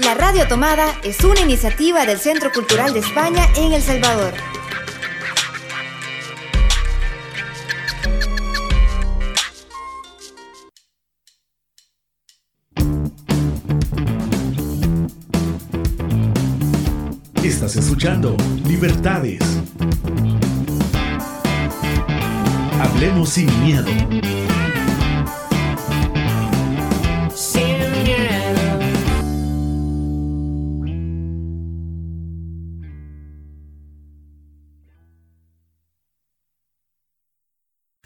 La Radio Tomada es una iniciativa del Centro Cultural de España en El Salvador. Estás escuchando Libertades. Hablemos sin miedo.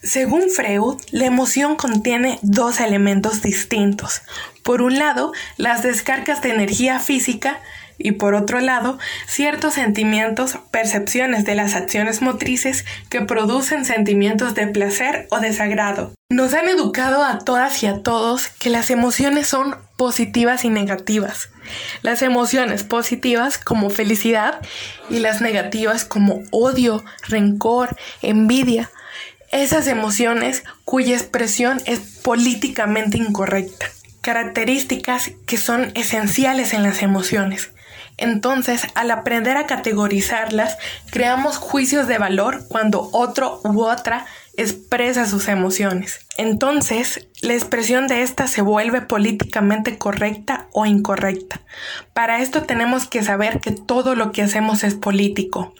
Según Freud, la emoción contiene dos elementos distintos. Por un lado, las descargas de energía física y por otro lado, ciertos sentimientos, percepciones de las acciones motrices que producen sentimientos de placer o desagrado. Nos han educado a todas y a todos que las emociones son positivas y negativas. Las emociones positivas como felicidad y las negativas como odio, rencor, envidia. Esas emociones cuya expresión es políticamente incorrecta. Características que son esenciales en las emociones. Entonces, al aprender a categorizarlas, creamos juicios de valor cuando otro u otra expresa sus emociones. Entonces, la expresión de esta se vuelve políticamente correcta o incorrecta. Para esto tenemos que saber que todo lo que hacemos es político.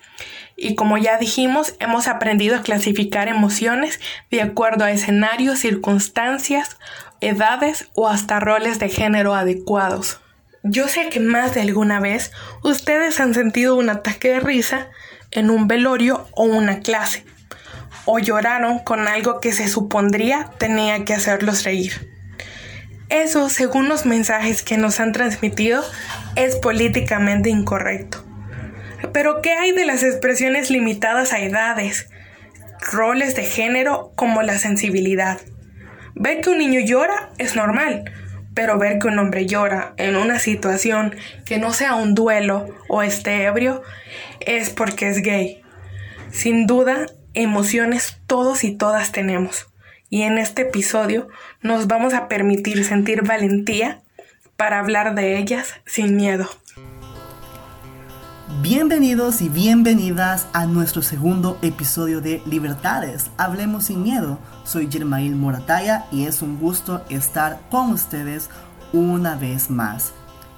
Y como ya dijimos, hemos aprendido a clasificar emociones de acuerdo a escenarios, circunstancias, edades o hasta roles de género adecuados. Yo sé que más de alguna vez ustedes han sentido un ataque de risa en un velorio o una clase, o lloraron con algo que se supondría tenía que hacerlos reír. Eso, según los mensajes que nos han transmitido, es políticamente incorrecto. Pero ¿qué hay de las expresiones limitadas a edades, roles de género como la sensibilidad? Ver que un niño llora es normal, pero ver que un hombre llora en una situación que no sea un duelo o esté ebrio es porque es gay. Sin duda, emociones todos y todas tenemos. Y en este episodio nos vamos a permitir sentir valentía para hablar de ellas sin miedo. Bienvenidos y bienvenidas a nuestro segundo episodio de Libertades. Hablemos sin miedo. Soy Germail Morataya y es un gusto estar con ustedes una vez más.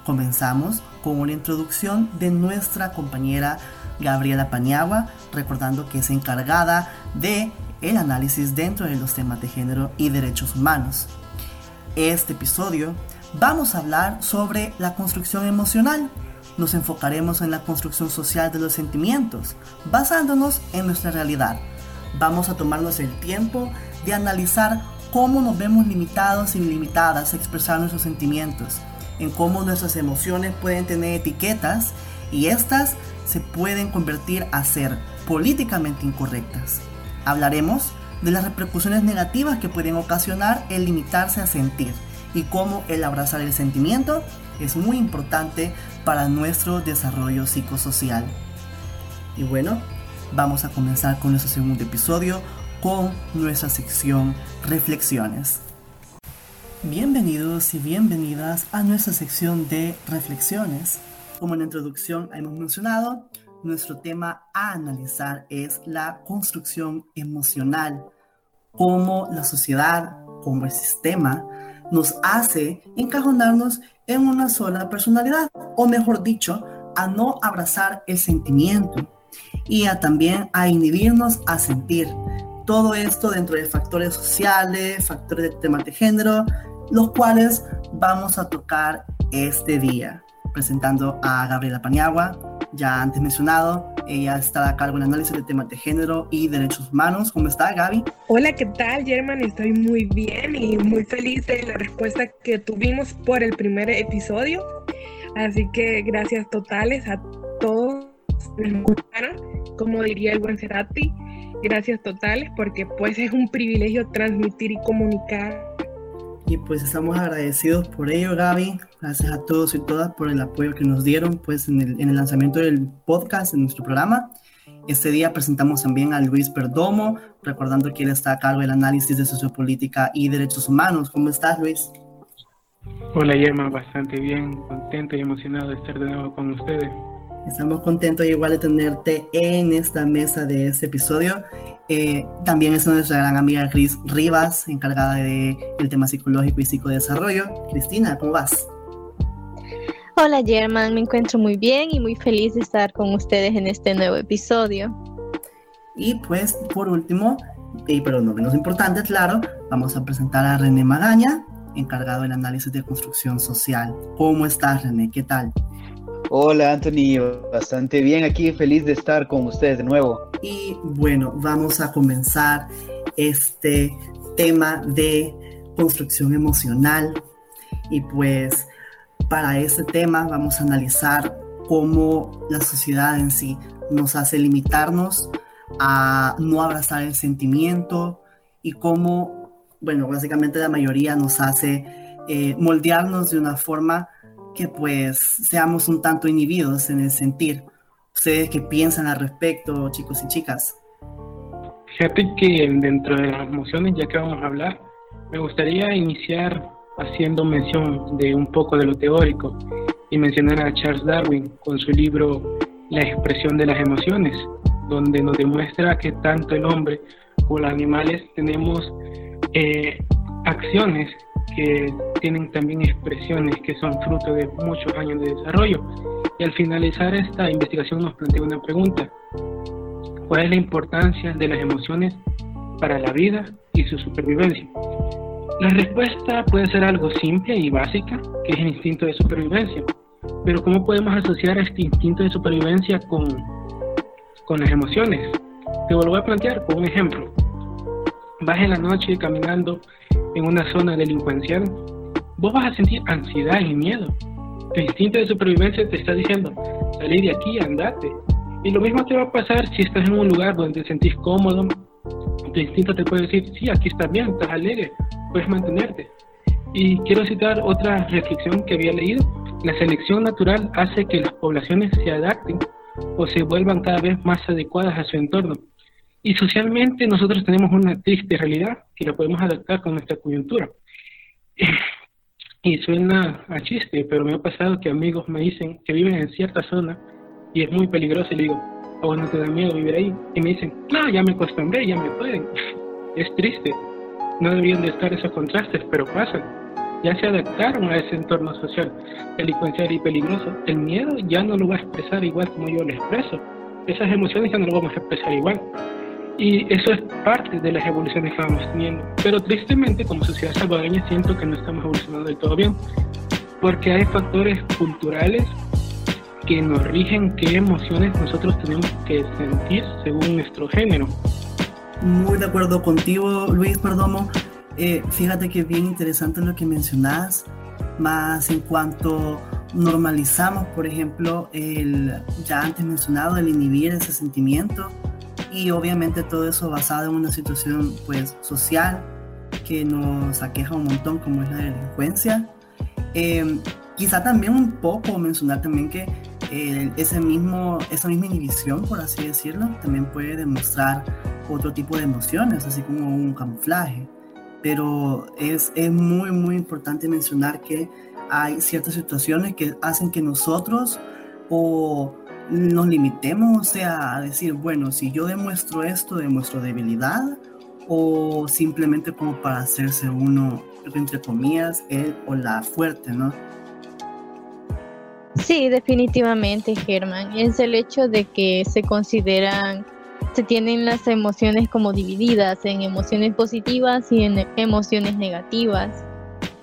Comenzamos con una introducción de nuestra compañera Gabriela Paniagua, recordando que es encargada de el análisis dentro de los temas de género y derechos humanos. Este episodio vamos a hablar sobre la construcción emocional nos enfocaremos en la construcción social de los sentimientos, basándonos en nuestra realidad. Vamos a tomarnos el tiempo de analizar cómo nos vemos limitados y limitadas a expresar nuestros sentimientos, en cómo nuestras emociones pueden tener etiquetas y estas se pueden convertir a ser políticamente incorrectas. Hablaremos de las repercusiones negativas que pueden ocasionar el limitarse a sentir y cómo el abrazar el sentimiento es muy importante para nuestro desarrollo psicosocial. Y bueno, vamos a comenzar con nuestro segundo episodio con nuestra sección Reflexiones. Bienvenidos y bienvenidas a nuestra sección de Reflexiones. Como en la introducción hemos mencionado, nuestro tema a analizar es la construcción emocional, cómo la sociedad, como el sistema, nos hace encajonarnos en una sola personalidad, o mejor dicho, a no abrazar el sentimiento y a también a inhibirnos a sentir. Todo esto dentro de factores sociales, factores de temas de género, los cuales vamos a tocar este día, presentando a Gabriela Paniagua, ya antes mencionado, ella está a cargo del análisis de temas de género y derechos humanos. ¿Cómo está, Gaby? Hola, ¿qué tal, German? Estoy muy bien y muy feliz de la respuesta que tuvimos por el primer episodio. Así que gracias totales a todos como diría el buen Cerati, gracias totales porque pues es un privilegio transmitir y comunicar y pues estamos agradecidos por ello, Gaby. Gracias a todos y todas por el apoyo que nos dieron pues en el, en el lanzamiento del podcast, en nuestro programa. Este día presentamos también a Luis Perdomo, recordando que él está a cargo del análisis de sociopolítica y derechos humanos. ¿Cómo estás, Luis? Hola Yerma, bastante bien, contento y emocionado de estar de nuevo con ustedes. Estamos contentos igual de tenerte en esta mesa de este episodio. Eh, también es nuestra gran amiga Cris Rivas, encargada del el tema psicológico y psicodesarrollo. Cristina, ¿cómo vas? Hola German, me encuentro muy bien y muy feliz de estar con ustedes en este nuevo episodio. Y pues por último, y pero no menos importante, claro, vamos a presentar a René Magaña, encargado del análisis de construcción social. ¿Cómo estás René? ¿Qué tal? Hola Anthony, bastante bien aquí, feliz de estar con ustedes de nuevo. Y bueno, vamos a comenzar este tema de construcción emocional. Y pues para este tema vamos a analizar cómo la sociedad en sí nos hace limitarnos a no abrazar el sentimiento y cómo, bueno, básicamente la mayoría nos hace eh, moldearnos de una forma que pues seamos un tanto inhibidos en el sentir. ¿Ustedes qué piensan al respecto, chicos y chicas? Fíjate que dentro de las emociones, ya que vamos a hablar, me gustaría iniciar haciendo mención de un poco de lo teórico y mencionar a Charles Darwin con su libro La expresión de las emociones, donde nos demuestra que tanto el hombre como los animales tenemos eh, acciones que tienen también expresiones que son fruto de muchos años de desarrollo. Y al finalizar esta investigación nos plantea una pregunta. ¿Cuál es la importancia de las emociones para la vida y su supervivencia? La respuesta puede ser algo simple y básica, que es el instinto de supervivencia. Pero ¿cómo podemos asociar este instinto de supervivencia con, con las emociones? Te lo voy a plantear con un ejemplo. Vas en la noche caminando en una zona delincuencial, vos vas a sentir ansiedad y miedo. Tu instinto de supervivencia te está diciendo, salí de aquí, andate. Y lo mismo te va a pasar si estás en un lugar donde te sentís cómodo. Tu instinto te puede decir, sí, aquí estás bien, estás alegre, puedes mantenerte. Y quiero citar otra reflexión que había leído. La selección natural hace que las poblaciones se adapten o se vuelvan cada vez más adecuadas a su entorno. Y socialmente nosotros tenemos una triste realidad que la podemos adaptar con nuestra coyuntura. Y suena a chiste, pero me ha pasado que amigos me dicen que viven en cierta zona y es muy peligroso y le digo, ¿a vos no te da miedo vivir ahí? Y me dicen, no, ya me acostumbré, ya me pueden. es triste. No deberían de estar esos contrastes, pero pasan. Ya se adaptaron a ese entorno social delincuencial y peligroso. El miedo ya no lo va a expresar igual como yo lo expreso. Esas emociones ya no lo vamos a expresar igual. Y eso es parte de las evoluciones que vamos teniendo. Pero tristemente, como sociedad salvadoreña, siento que no estamos evolucionando del todo bien, porque hay factores culturales que nos rigen qué emociones nosotros tenemos que sentir según nuestro género. Muy de acuerdo contigo, Luis Perdomo. Eh, fíjate que bien interesante lo que mencionas, más en cuanto normalizamos, por ejemplo, el ya antes mencionado, el inhibir ese sentimiento y obviamente todo eso basado en una situación pues social que nos aqueja un montón como es la delincuencia. Eh, quizá también un poco mencionar también que eh, ese mismo, esa misma inhibición, por así decirlo, también puede demostrar otro tipo de emociones, así como un camuflaje. Pero es, es muy, muy importante mencionar que hay ciertas situaciones que hacen que nosotros o nos limitemos, o sea, a decir, bueno, si yo demuestro esto, demuestro debilidad, o simplemente como para hacerse uno, entre comillas, él o la fuerte, ¿no? Sí, definitivamente, Germán. Es el hecho de que se consideran, se tienen las emociones como divididas en emociones positivas y en emociones negativas.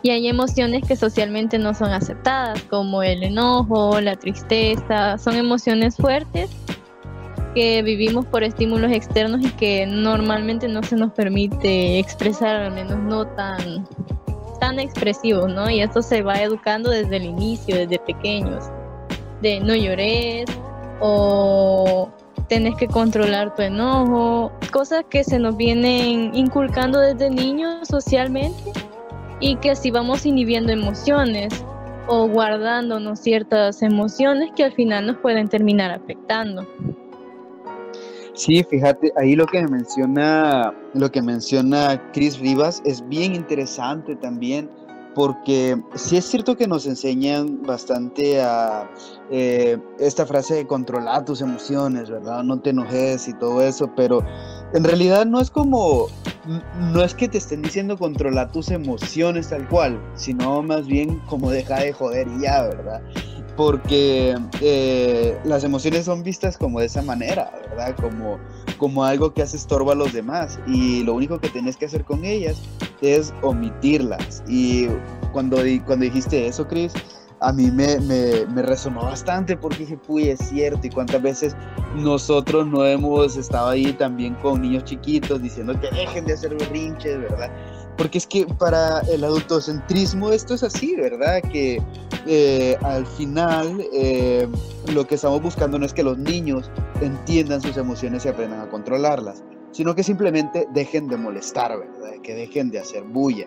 Y hay emociones que socialmente no son aceptadas, como el enojo, la tristeza, son emociones fuertes que vivimos por estímulos externos y que normalmente no se nos permite expresar, al menos no tan, tan expresivos, ¿no? Y esto se va educando desde el inicio, desde pequeños, de no llores o tenés que controlar tu enojo, cosas que se nos vienen inculcando desde niños socialmente y que si vamos inhibiendo emociones o guardándonos ciertas emociones que al final nos pueden terminar afectando. Sí, fíjate, ahí lo que menciona, lo que menciona Chris Rivas es bien interesante también, porque sí es cierto que nos enseñan bastante a eh, esta frase de controlar tus emociones, ¿verdad? No te enojes y todo eso, pero en realidad no es como, no es que te estén diciendo controlar tus emociones tal cual, sino más bien como deja de joder y ya, ¿verdad? Porque eh, las emociones son vistas como de esa manera, ¿verdad? Como, como algo que hace estorbo a los demás y lo único que tienes que hacer con ellas es omitirlas. Y cuando, cuando dijiste eso, Chris, a mí me, me, resonó bastante porque dije, puy, es cierto, y cuántas veces nosotros no hemos estado ahí también con niños chiquitos diciendo que dejen de hacer berrinches, ¿verdad? Porque es que para el adultocentrismo esto es así, ¿verdad? Que eh, al final eh, lo que estamos buscando no es que los niños entiendan sus emociones y aprendan a controlarlas, sino que simplemente dejen de molestar, ¿verdad? Que dejen de hacer bulla.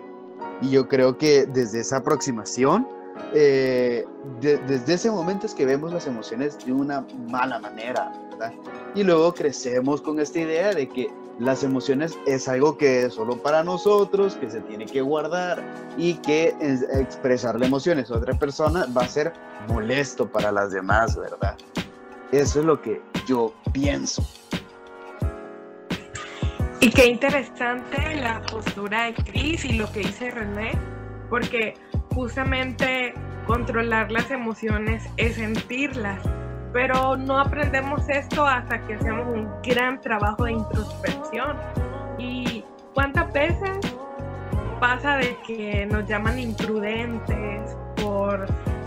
Y yo creo que desde esa aproximación, eh, desde ese momento es que vemos las emociones de una mala manera, ¿verdad? Y luego crecemos con esta idea de que las emociones es algo que es solo para nosotros, que se tiene que guardar y que expresar emociones a otra persona va a ser molesto para las demás, ¿verdad? Eso es lo que yo pienso. Y qué interesante la postura de Chris y lo que dice René, porque justamente controlar las emociones es sentirlas, pero no aprendemos esto hasta que hacemos un gran trabajo de introspección. ¿Y cuántas veces pasa de que nos llaman imprudentes por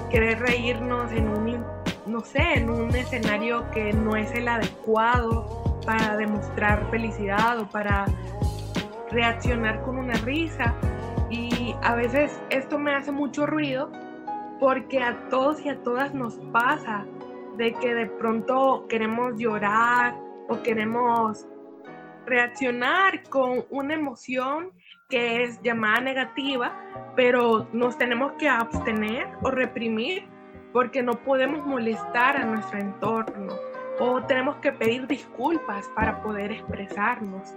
querer reírnos en un, no sé, en un escenario que no es el adecuado? para demostrar felicidad o para reaccionar con una risa. Y a veces esto me hace mucho ruido porque a todos y a todas nos pasa de que de pronto queremos llorar o queremos reaccionar con una emoción que es llamada negativa, pero nos tenemos que abstener o reprimir porque no podemos molestar a nuestro entorno o tenemos que pedir disculpas para poder expresarnos.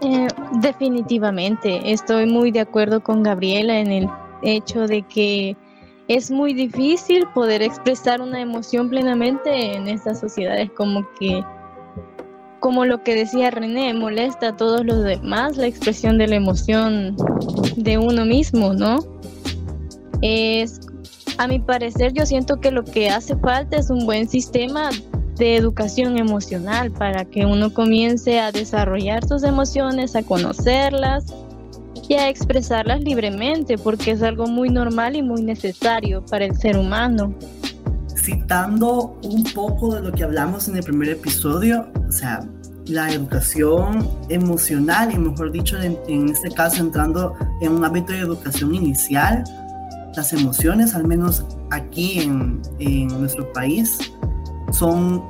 Eh, definitivamente, estoy muy de acuerdo con Gabriela en el hecho de que es muy difícil poder expresar una emoción plenamente en estas sociedades como que como lo que decía René, molesta a todos los demás la expresión de la emoción de uno mismo, ¿no? Es a mi parecer, yo siento que lo que hace falta es un buen sistema de educación emocional para que uno comience a desarrollar sus emociones, a conocerlas y a expresarlas libremente, porque es algo muy normal y muy necesario para el ser humano. Citando un poco de lo que hablamos en el primer episodio, o sea, la educación emocional, y mejor dicho, en, en este caso entrando en un ámbito de educación inicial, las emociones, al menos aquí en, nuestro país, son,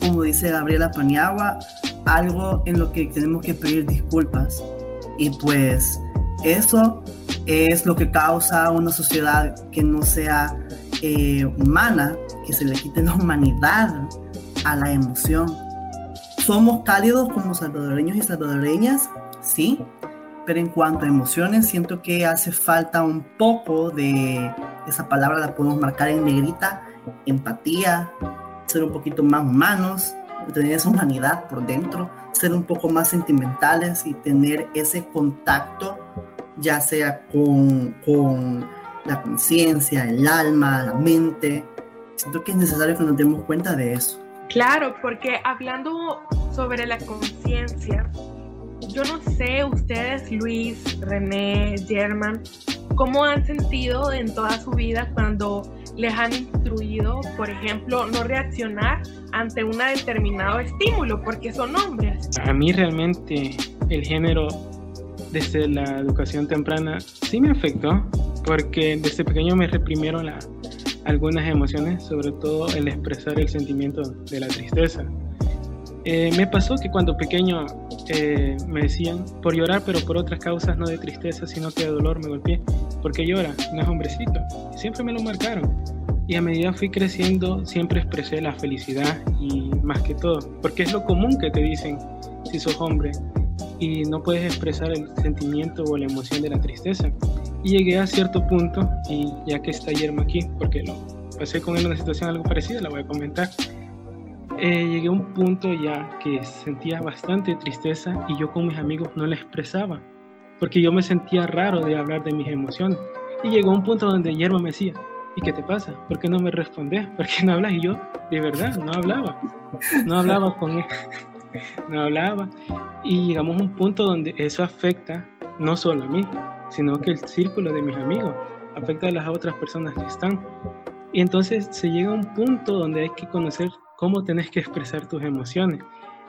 como dice Gabriela Paniagua, algo en lo que tenemos que pedir disculpas. Y pues eso es lo que causa una sociedad que no sea eh, humana, que se le quite la humanidad a la emoción. Somos cálidos como salvadoreños y salvadoreñas, sí, pero en cuanto a emociones, siento que hace falta un poco de esa palabra, la podemos marcar en negrita, empatía, ser un poquito más humanos, tener esa humanidad por dentro, ser un poco más sentimentales y tener ese contacto, ya sea con, con la conciencia, el alma, la mente. Siento que es necesario que nos demos cuenta de eso. Claro, porque hablando sobre la conciencia, yo no sé ustedes, Luis, René, German, cómo han sentido en toda su vida cuando les han instruido, por ejemplo, no reaccionar ante un determinado estímulo, porque son hombres. A mí realmente el género desde la educación temprana sí me afectó, porque desde pequeño me reprimieron algunas emociones, sobre todo el expresar el sentimiento de la tristeza. Eh, me pasó que cuando pequeño eh, me decían por llorar, pero por otras causas, no de tristeza, sino que de dolor me golpeé. porque llora? No es hombrecito. Siempre me lo marcaron. Y a medida fui creciendo, siempre expresé la felicidad y más que todo, porque es lo común que te dicen si sos hombre y no puedes expresar el sentimiento o la emoción de la tristeza. Y llegué a cierto punto, y ya que está Yerma aquí, porque lo pasé con él una situación algo parecida, la voy a comentar. Eh, llegué a un punto ya que sentía bastante tristeza y yo con mis amigos no la expresaba, porque yo me sentía raro de hablar de mis emociones. Y llegó un punto donde Yerma me decía, ¿y qué te pasa? ¿Por qué no me respondes? ¿Por qué no hablas? Y yo, de verdad, no hablaba. No hablaba con él. No hablaba. Y llegamos a un punto donde eso afecta no solo a mí, sino que el círculo de mis amigos afecta a las otras personas que están. Y entonces se llega a un punto donde hay que conocer cómo tenés que expresar tus emociones.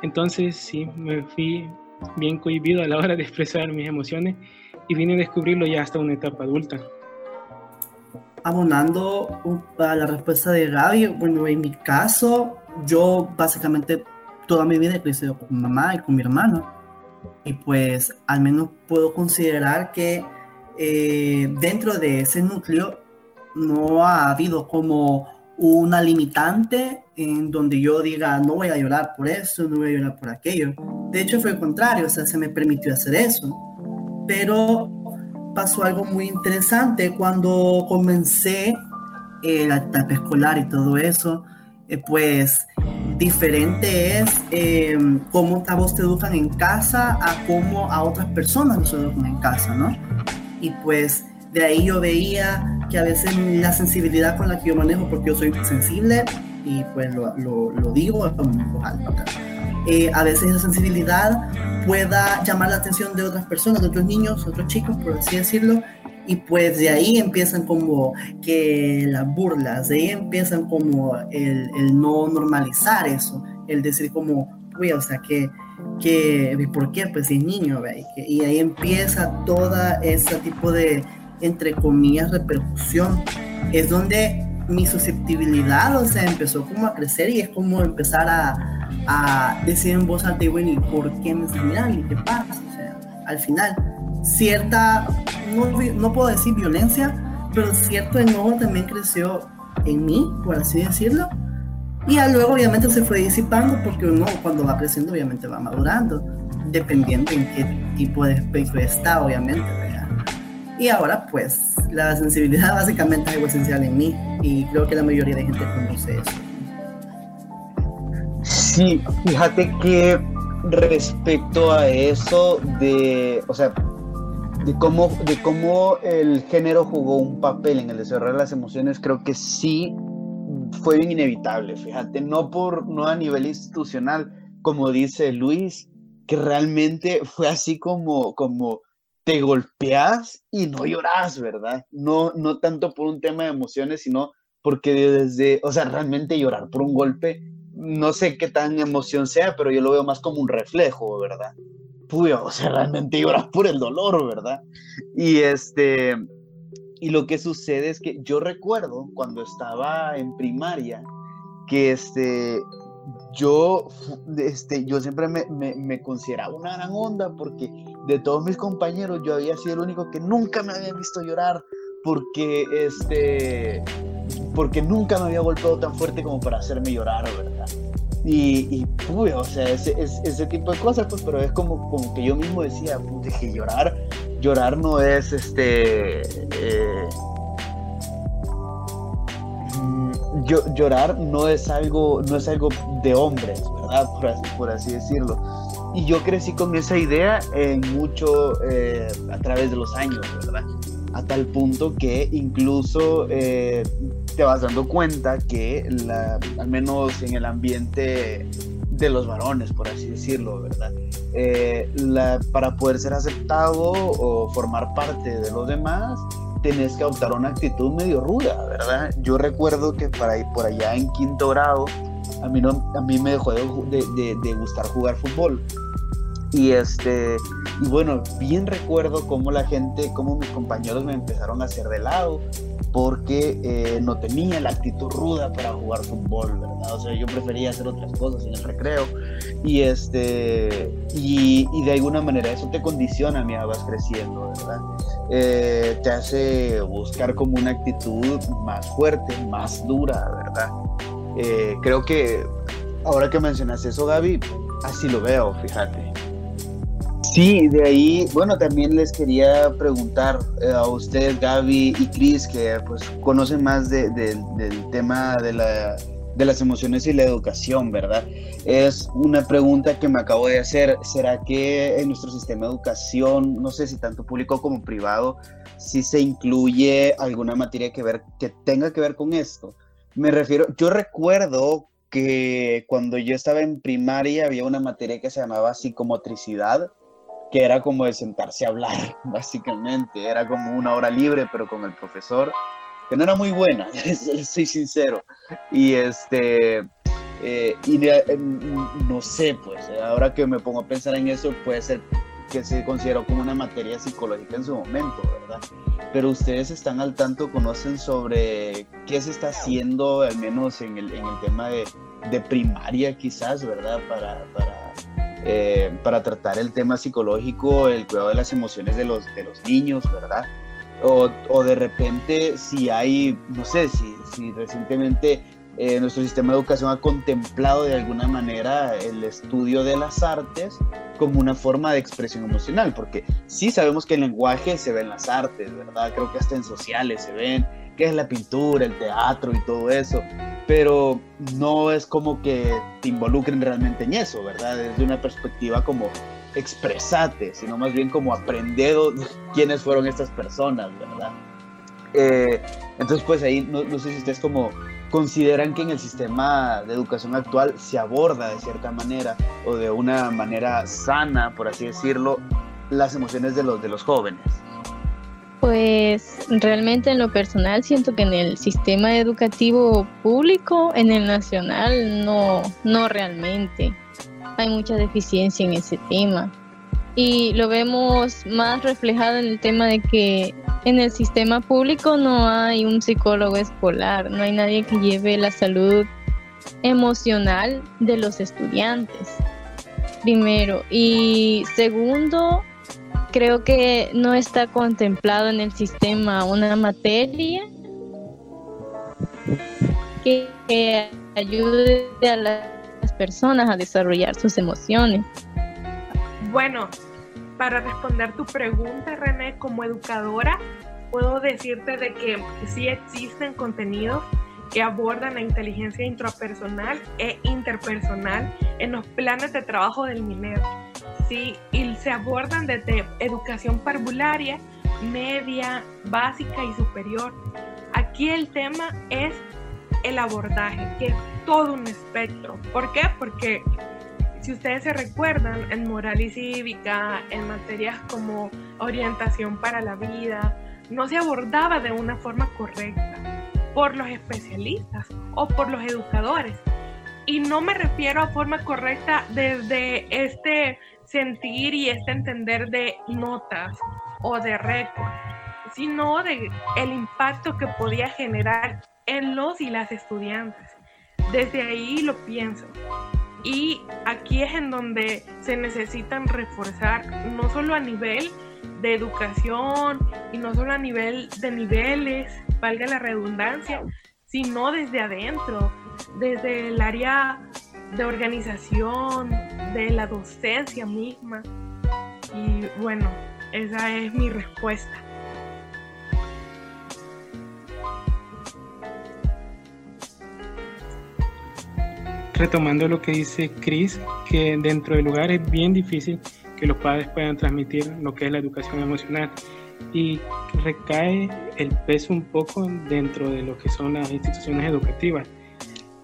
Entonces sí, me fui bien cohibido a la hora de expresar mis emociones y vine a descubrirlo ya hasta una etapa adulta abonando a la respuesta de Gaby, bueno, en mi caso, yo básicamente toda mi vida he crecido con mi mamá y con mi hermano. Y pues al menos puedo considerar que eh, dentro de ese núcleo no ha habido como una limitante en donde yo diga no voy a llorar por eso, no voy a llorar por aquello. De hecho fue el contrario, o sea, se me permitió hacer eso. Pero pasó algo muy interesante cuando comencé eh, la etapa escolar y todo eso. Eh, pues diferente es eh, cómo a vos te educan en casa a cómo a otras personas nos educan en casa, ¿no? Y pues de ahí yo veía que a veces la sensibilidad con la que yo manejo, porque yo soy sensible y pues lo, lo, lo digo eh, a veces esa sensibilidad pueda llamar la atención de otras personas, de otros niños, otros chicos, por así decirlo, y pues de ahí empiezan como que las burlas, de ahí empiezan como el, el no normalizar eso, el decir como, uy, o sea, que, que ¿por qué? Pues es niño, ¿ve? Y, ahí empieza toda ese tipo de, entre comillas, repercusión. Es donde mi susceptibilidad, o sea, empezó como a crecer y es como empezar a, a decir en voz alta, bueno, ¿y por qué me están ¿Y qué pasa? O sea, al final, cierta, no, no puedo decir violencia, pero cierto enojo también creció en mí, por así decirlo. Y ya luego obviamente se fue disipando porque uno cuando va creciendo obviamente va madurando, dependiendo en qué tipo de espectro está, obviamente. Y ahora pues la sensibilidad básicamente es algo esencial en mí y creo que la mayoría de gente conoce eso. Sí, fíjate que respecto a eso de, o sea, de cómo, de cómo el género jugó un papel en el desarrollo de las emociones, creo que sí fue bien inevitable, fíjate, no por, no a nivel institucional, como dice Luis, que realmente fue así como, como te golpeas y no lloras, ¿verdad? No, no tanto por un tema de emociones, sino porque desde, o sea, realmente llorar por un golpe no sé qué tan emoción sea, pero yo lo veo más como un reflejo, ¿verdad? Puyo, o sea, realmente lloras por el dolor, ¿verdad? Y este, y lo que sucede es que yo recuerdo cuando estaba en primaria, que este, yo, este, yo siempre me, me, me, consideraba una gran onda porque de todos mis compañeros yo había sido el único que nunca me había visto llorar porque este porque nunca me había golpeado tan fuerte como para hacerme llorar, ¿verdad? Y, y o sea, ese, ese, tipo de cosas, pues, pero es como, como que yo mismo decía, pues, que llorar, llorar no es este. Eh, llorar no es algo, no es algo de hombres, ¿verdad? Por así, decirlo. Y yo crecí con esa idea mucho eh, a través de los años, ¿verdad? A tal punto que incluso eh, te vas dando cuenta que la, al menos en el ambiente de los varones, por así decirlo, ¿verdad? Eh, la, para poder ser aceptado o formar parte de los demás, tenés que adoptar una actitud medio ruda, ¿verdad? Yo recuerdo que para ir por allá en quinto grado, a mí, no, a mí me dejó de, de, de gustar jugar fútbol. Y este, y bueno, bien recuerdo cómo la gente, cómo mis compañeros me empezaron a hacer de lado, porque eh, no tenía la actitud ruda para jugar fútbol, ¿verdad? O sea, yo prefería hacer otras cosas en el recreo. Y, este, y, de alguna manera eso te condiciona mientras vas creciendo, ¿verdad? Eh, te hace buscar como una actitud más fuerte, más dura, ¿verdad? Eh, creo que ahora que mencionas eso, Gaby, así lo veo, fíjate. Sí, de ahí, bueno, también les quería preguntar eh, a ustedes, Gaby y Cris, que pues conocen más del tema de, la, de las emociones y la educación, ¿verdad? Es una pregunta que me acabo de hacer. ¿Será que en nuestro sistema de educación, no sé si tanto público como privado, si se incluye alguna materia que, ver, que tenga que ver con esto? Me refiero, yo recuerdo que cuando yo estaba en primaria había una materia que se llamaba psicomotricidad, que era como de sentarse a hablar, básicamente. Era como una hora libre, pero con el profesor, que no era muy buena, soy sincero. Y este, eh, y eh, no sé, pues, ahora que me pongo a pensar en eso, puede ser que se consideró como una materia psicológica en su momento, ¿verdad? Pero ustedes están al tanto, conocen sobre qué se está haciendo, al menos en el, en el tema de, de primaria quizás, ¿verdad? Para, para, eh, para tratar el tema psicológico, el cuidado de las emociones de los, de los niños, ¿verdad? O, o de repente si hay, no sé, si, si recientemente eh, nuestro sistema de educación ha contemplado de alguna manera el estudio de las artes como una forma de expresión emocional, porque sí sabemos que el lenguaje se ve en las artes, ¿verdad? Creo que hasta en sociales se ven, que es la pintura, el teatro y todo eso, pero no es como que te involucren realmente en eso, ¿verdad? Desde una perspectiva como expresate, sino más bien como aprender quiénes fueron estas personas, ¿verdad? Eh, entonces, pues ahí no, no sé si ustedes como consideran que en el sistema de educación actual se aborda de cierta manera o de una manera sana, por así decirlo, las emociones de los, de los jóvenes? Pues realmente en lo personal siento que en el sistema educativo público, en el nacional, no, no realmente. Hay mucha deficiencia en ese tema. Y lo vemos más reflejado en el tema de que en el sistema público no hay un psicólogo escolar, no hay nadie que lleve la salud emocional de los estudiantes. Primero. Y segundo, creo que no está contemplado en el sistema una materia que, ayude a las personas a desarrollar sus emociones. Bueno, para responder tu pregunta, René, como educadora, puedo decirte de que sí existen contenidos que abordan la inteligencia intrapersonal e interpersonal en los planes de trabajo del MINER. Sí, y se abordan desde educación parvularia, media, básica y superior. Aquí el tema es el abordaje, que es todo un espectro. ¿Por qué? Porque si ustedes se recuerdan, en moral y cívica, en materias como orientación para la vida, no se abordaba de una forma correcta por los especialistas o por los educadores. Y no me refiero a forma correcta desde este sentir y este entender de notas o de récord, sino de el impacto que podía generar en los y las estudiantes. Desde ahí lo pienso. Y aquí es en donde se necesitan reforzar, no solo a nivel de educación y no solo a nivel de niveles, valga la redundancia, sino desde adentro, desde el área de organización, de la docencia misma. Y bueno, esa es mi respuesta. retomando lo que dice Chris, que dentro del lugar es bien difícil que los padres puedan transmitir lo que es la educación emocional y recae el peso un poco dentro de lo que son las instituciones educativas.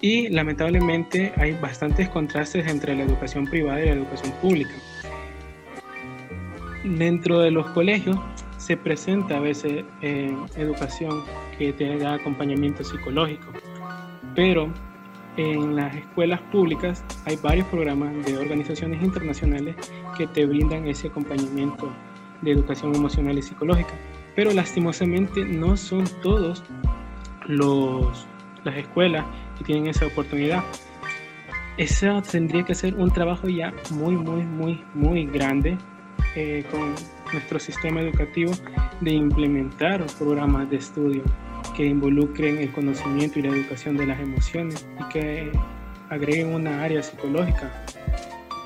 Y lamentablemente hay bastantes contrastes entre la educación privada y la educación pública. Dentro de los colegios se presenta a veces eh, educación que te da acompañamiento psicológico, pero en las escuelas públicas hay varios programas de organizaciones internacionales que te brindan ese acompañamiento de educación emocional y psicológica, pero lastimosamente no son todos los, las escuelas que tienen esa oportunidad. Eso tendría que ser un trabajo ya muy, muy, muy, muy grande eh, con nuestro sistema educativo de implementar programas de estudio que involucren el conocimiento y la educación de las emociones y que agreguen una área psicológica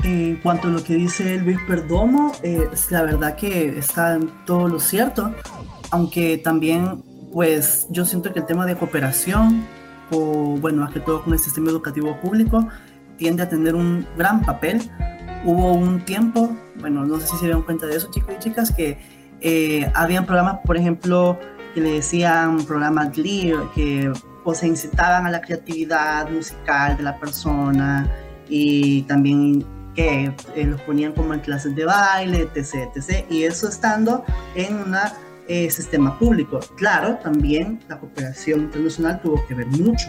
En cuanto a lo que dice Luis Perdomo, eh, la verdad que está en todo lo cierto, aunque también pues yo siento que el tema de cooperación, bueno, más que todo con el sistema educativo público, tiende a tener un gran papel. Hubo un tiempo, bueno, no sé si se dieron cuenta de eso, chicos y chicas, que eh, habían programas, por ejemplo, que le decían programas Glee, que o se incitaban a la creatividad musical de la persona y también que eh, los ponían como en clases de baile, etc, etc. Y eso estando en un eh, sistema público. Claro, también la cooperación internacional tuvo que ver mucho.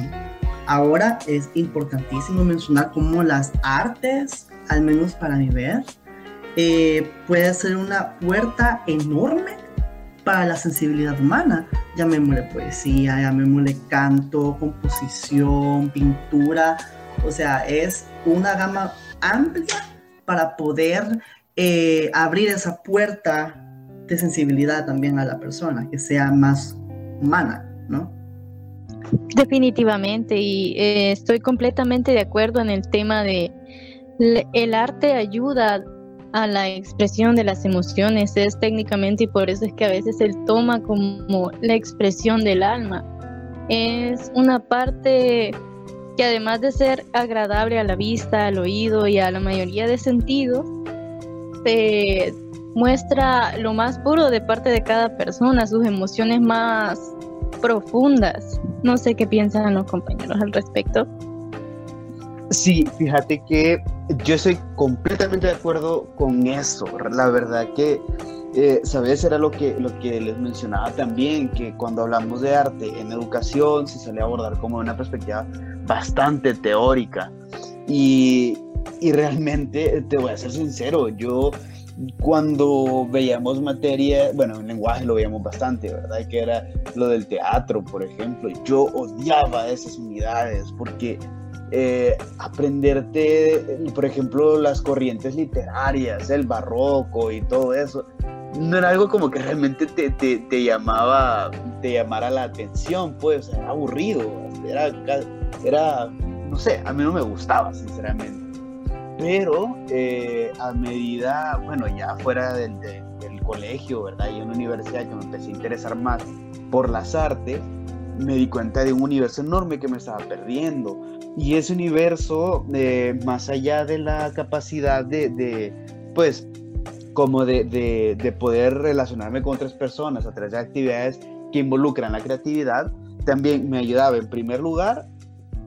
Ahora es importantísimo mencionar cómo las artes, al menos para mi ver, eh, puede ser una puerta enorme para la sensibilidad humana. Llamémosle poesía, llamémosle canto, composición, pintura. O sea, es una gama amplia para poder eh, abrir esa puerta de sensibilidad también a la persona, que sea más humana, ¿no? Definitivamente, y eh, estoy completamente de acuerdo en el tema de el arte ayuda a la expresión de las emociones, es técnicamente y por eso es que a veces él toma como la expresión del alma. Es una parte que además de ser agradable a la vista, al oído y a la mayoría de sentidos, se muestra lo más puro de parte de cada persona, sus emociones más profundas. No sé qué piensan los compañeros al respecto. Sí, fíjate que yo estoy completamente de acuerdo con eso. La verdad que, eh, ¿sabes? Era lo que, lo que les mencionaba también, que cuando hablamos de arte en educación se suele abordar como una perspectiva bastante teórica. Y, y realmente, te voy a ser sincero, yo cuando veíamos materia, bueno, en lenguaje lo veíamos bastante, ¿verdad? Que era lo del teatro, por ejemplo. Yo odiaba esas unidades porque eh, aprenderte, por ejemplo, las corrientes literarias, el barroco y todo eso, no era algo como que realmente te, te, llamaba, te llamara la atención, pues, era aburrido, era, era, no sé, a mí no me gustaba, sinceramente. Pero eh, a medida, bueno, ya fuera del, del, colegio, ¿verdad? Y en una universidad que me empecé a interesar más por las artes, me di cuenta de un universo enorme que me estaba perdiendo. Y ese universo, eh, más allá de la capacidad de, de pues, como de, de, de, poder relacionarme con otras personas a través de actividades que involucran la creatividad, también me ayudaba en primer lugar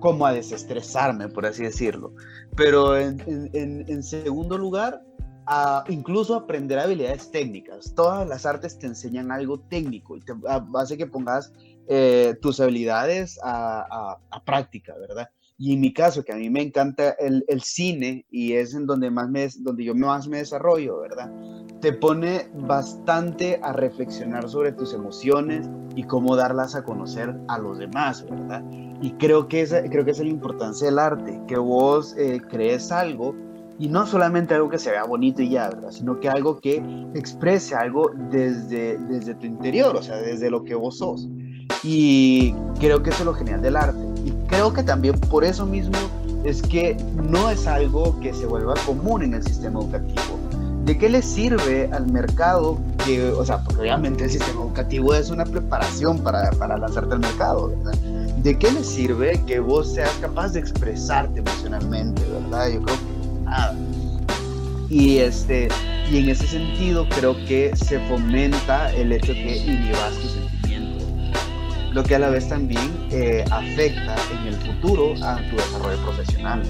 como a desestresarme, por así decirlo. Pero en, segundo lugar, a incluso aprender habilidades técnicas. Todas las artes te enseñan algo técnico y te hace que pongas eh, tus habilidades a, práctica, ¿verdad? Y en mi caso, que a mí me encanta el, el, cine y es en donde, más me, donde yo más me desarrollo, ¿verdad? Te pone bastante a reflexionar sobre tus emociones y cómo darlas a conocer a los demás, ¿verdad? Y creo que esa, creo que esa es la importancia del arte, que vos eh, crees algo y no solamente algo que se vea bonito y ya, ¿verdad? Sino que algo que exprese algo desde, desde tu interior, o sea, desde lo que vos sos. Y creo que eso es lo genial del arte. Y creo que también por eso mismo es que no es algo que se vuelva común en el sistema educativo. ¿De qué le sirve al mercado que, o sea, porque obviamente el sistema educativo es una preparación para, para lanzarte al mercado, ¿verdad? ¿De qué le sirve que vos seas capaz de expresarte emocionalmente, verdad? Yo creo que nada. Y, este, y en ese sentido creo que se fomenta el hecho que inhibas tus sentimientos, lo que a la vez también eh, afecta en el futuro a tu desarrollo profesional.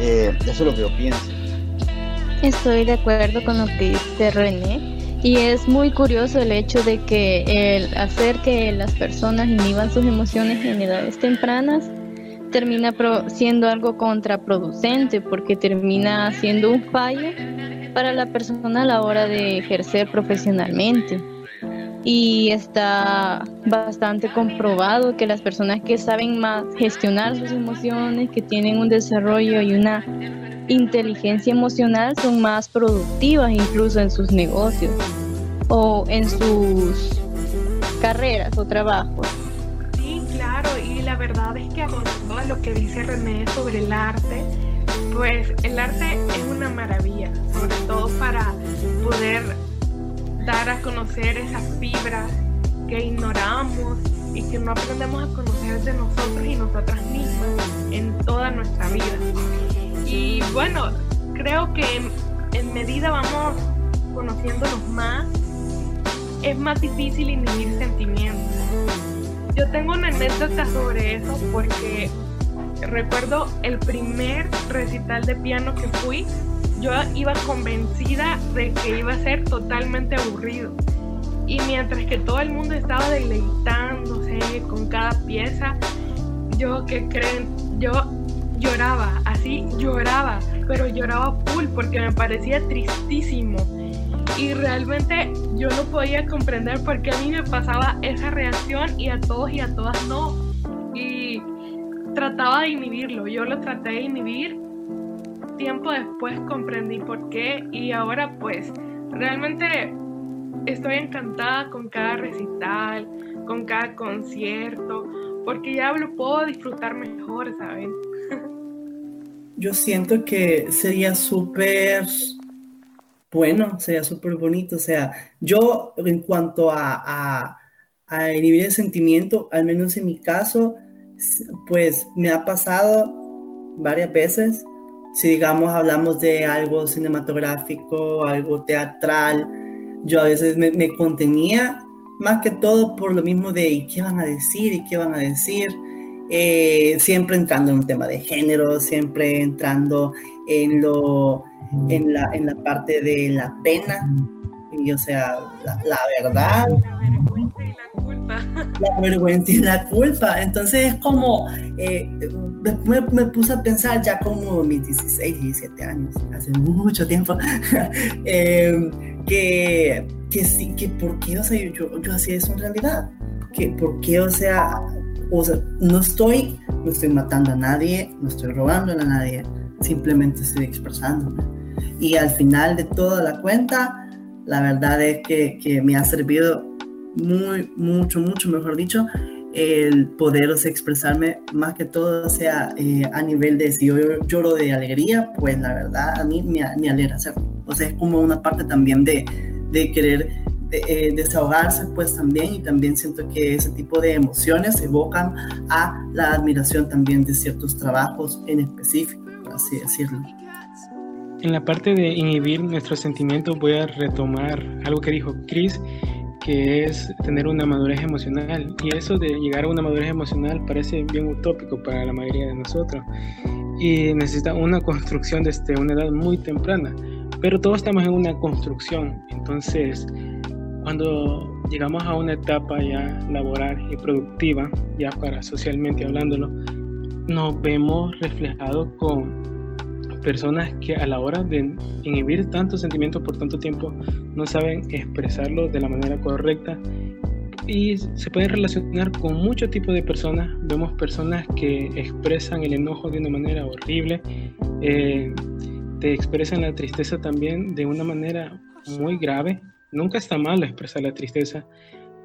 Eh, eso es lo que yo pienso. Estoy de acuerdo con lo que dice René. Y es muy curioso el hecho de que el hacer que las personas inhiban sus emociones en edades tempranas termina siendo algo contraproducente porque termina siendo un fallo para la persona a la hora de ejercer profesionalmente. Y está bastante comprobado que las personas que saben más gestionar sus emociones, que tienen un desarrollo y una inteligencia emocional son más productivas incluso en sus negocios o en sus carreras o trabajos. Sí, claro, y la verdad es que abordando lo que dice René sobre el arte, pues el arte es una maravilla, sobre todo para poder dar a conocer esas fibras que ignoramos y que no aprendemos a conocer de nosotros y nosotras mismas en toda nuestra vida. Y bueno, creo que en, medida vamos conociéndonos más, es más difícil inhibir sentimientos. Yo tengo una anécdota sobre eso porque recuerdo el primer recital de piano que fui, yo iba convencida de que iba a ser totalmente aburrido. Y mientras que todo el mundo estaba deleitándose con cada pieza, yo que creen, yo lloraba, así lloraba, pero lloraba full porque me parecía tristísimo. Y realmente yo no podía comprender por qué a mí me pasaba esa reacción y a todos y a todas no. Y trataba de inhibirlo, yo lo traté de inhibir. Tiempo después comprendí por qué y ahora pues realmente estoy encantada con cada recital, con cada concierto, porque ya lo puedo disfrutar mejor, ¿saben? Yo siento que sería súper bueno, sería súper bonito. O sea, yo en cuanto a, a, a inhibir el sentimiento, al menos en mi caso, pues me ha pasado varias veces. Si digamos hablamos de algo cinematográfico, algo teatral, yo a veces me, contenía más que todo por lo mismo de ¿y qué van a decir? ¿y qué van a decir? Eh, siempre entrando en un tema de género, siempre entrando en, lo, en, la, en la parte de la pena. Y o sea, la verdad, la vergüenza y la culpa. Entonces es como, eh, me, me, puse a pensar ya como mis 16, 17 años, hace mucho tiempo, eh, que, que sí, que por qué, o sea, yo, yo hacía eso en realidad, que por qué, o sea, o sea, no estoy, no estoy matando a nadie, no estoy robando a nadie, simplemente estoy expresándome. Y al final de toda la cuenta, la verdad es que, que me ha servido muy, mucho, mucho, mejor dicho, el poder expresarme más que todo, sea, eh, a nivel de si yo lloro de alegría, pues la verdad a mí me, me alegra hacerlo. O sea, es como una parte también de, de querer eh, desahogarse, pues también, y también siento que ese tipo de emociones evocan a la admiración también de ciertos trabajos en específico, así decirlo. En la parte de inhibir nuestros sentimientos voy a retomar algo que dijo Chris que es tener una madurez emocional. Y eso de llegar a una madurez emocional parece bien utópico para la mayoría de nosotros. Y necesita una construcción desde una edad muy temprana. Pero todos estamos en una construcción. Entonces, cuando llegamos a una etapa ya laboral y productiva, ya para socialmente hablándolo, nos vemos reflejados con personas que a la hora de inhibir tantos sentimientos por tanto tiempo no saben expresarlo de la manera correcta y se puede relacionar con mucho tipo de personas. Vemos personas que expresan el enojo de una manera horrible, eh, te expresan la tristeza también de una manera muy grave. Nunca está mal expresar la tristeza,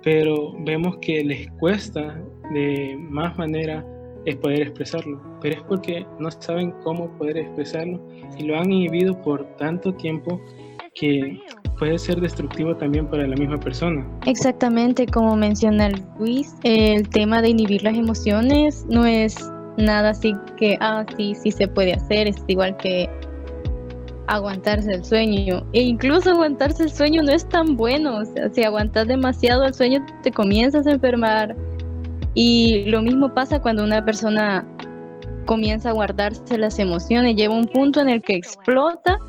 pero vemos que les cuesta de más manera es poder expresarlo, pero es porque no saben cómo poder expresarlo y lo han inhibido por tanto tiempo que puede ser destructivo también para la misma persona. Exactamente, como menciona Luis, el tema de inhibir las emociones no es nada así que, ah, sí, sí se puede hacer, es igual que aguantarse el sueño. E incluso aguantarse el sueño no es tan bueno, o sea, si aguantas demasiado el sueño te comienzas a enfermar, y lo mismo pasa cuando una persona comienza a guardarse las emociones, lleva un punto en el que explota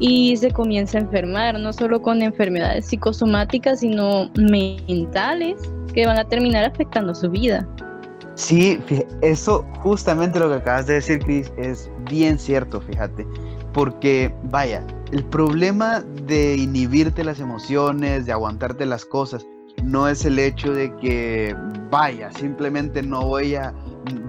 y se comienza a enfermar, no solo con enfermedades psicosomáticas, sino mentales que van a terminar afectando su vida. Sí, eso justamente lo que acabas de decir, Chris, es bien cierto, fíjate, porque vaya, el problema de inhibirte las emociones, de aguantarte las cosas, no es el hecho de que vaya, simplemente no voy a,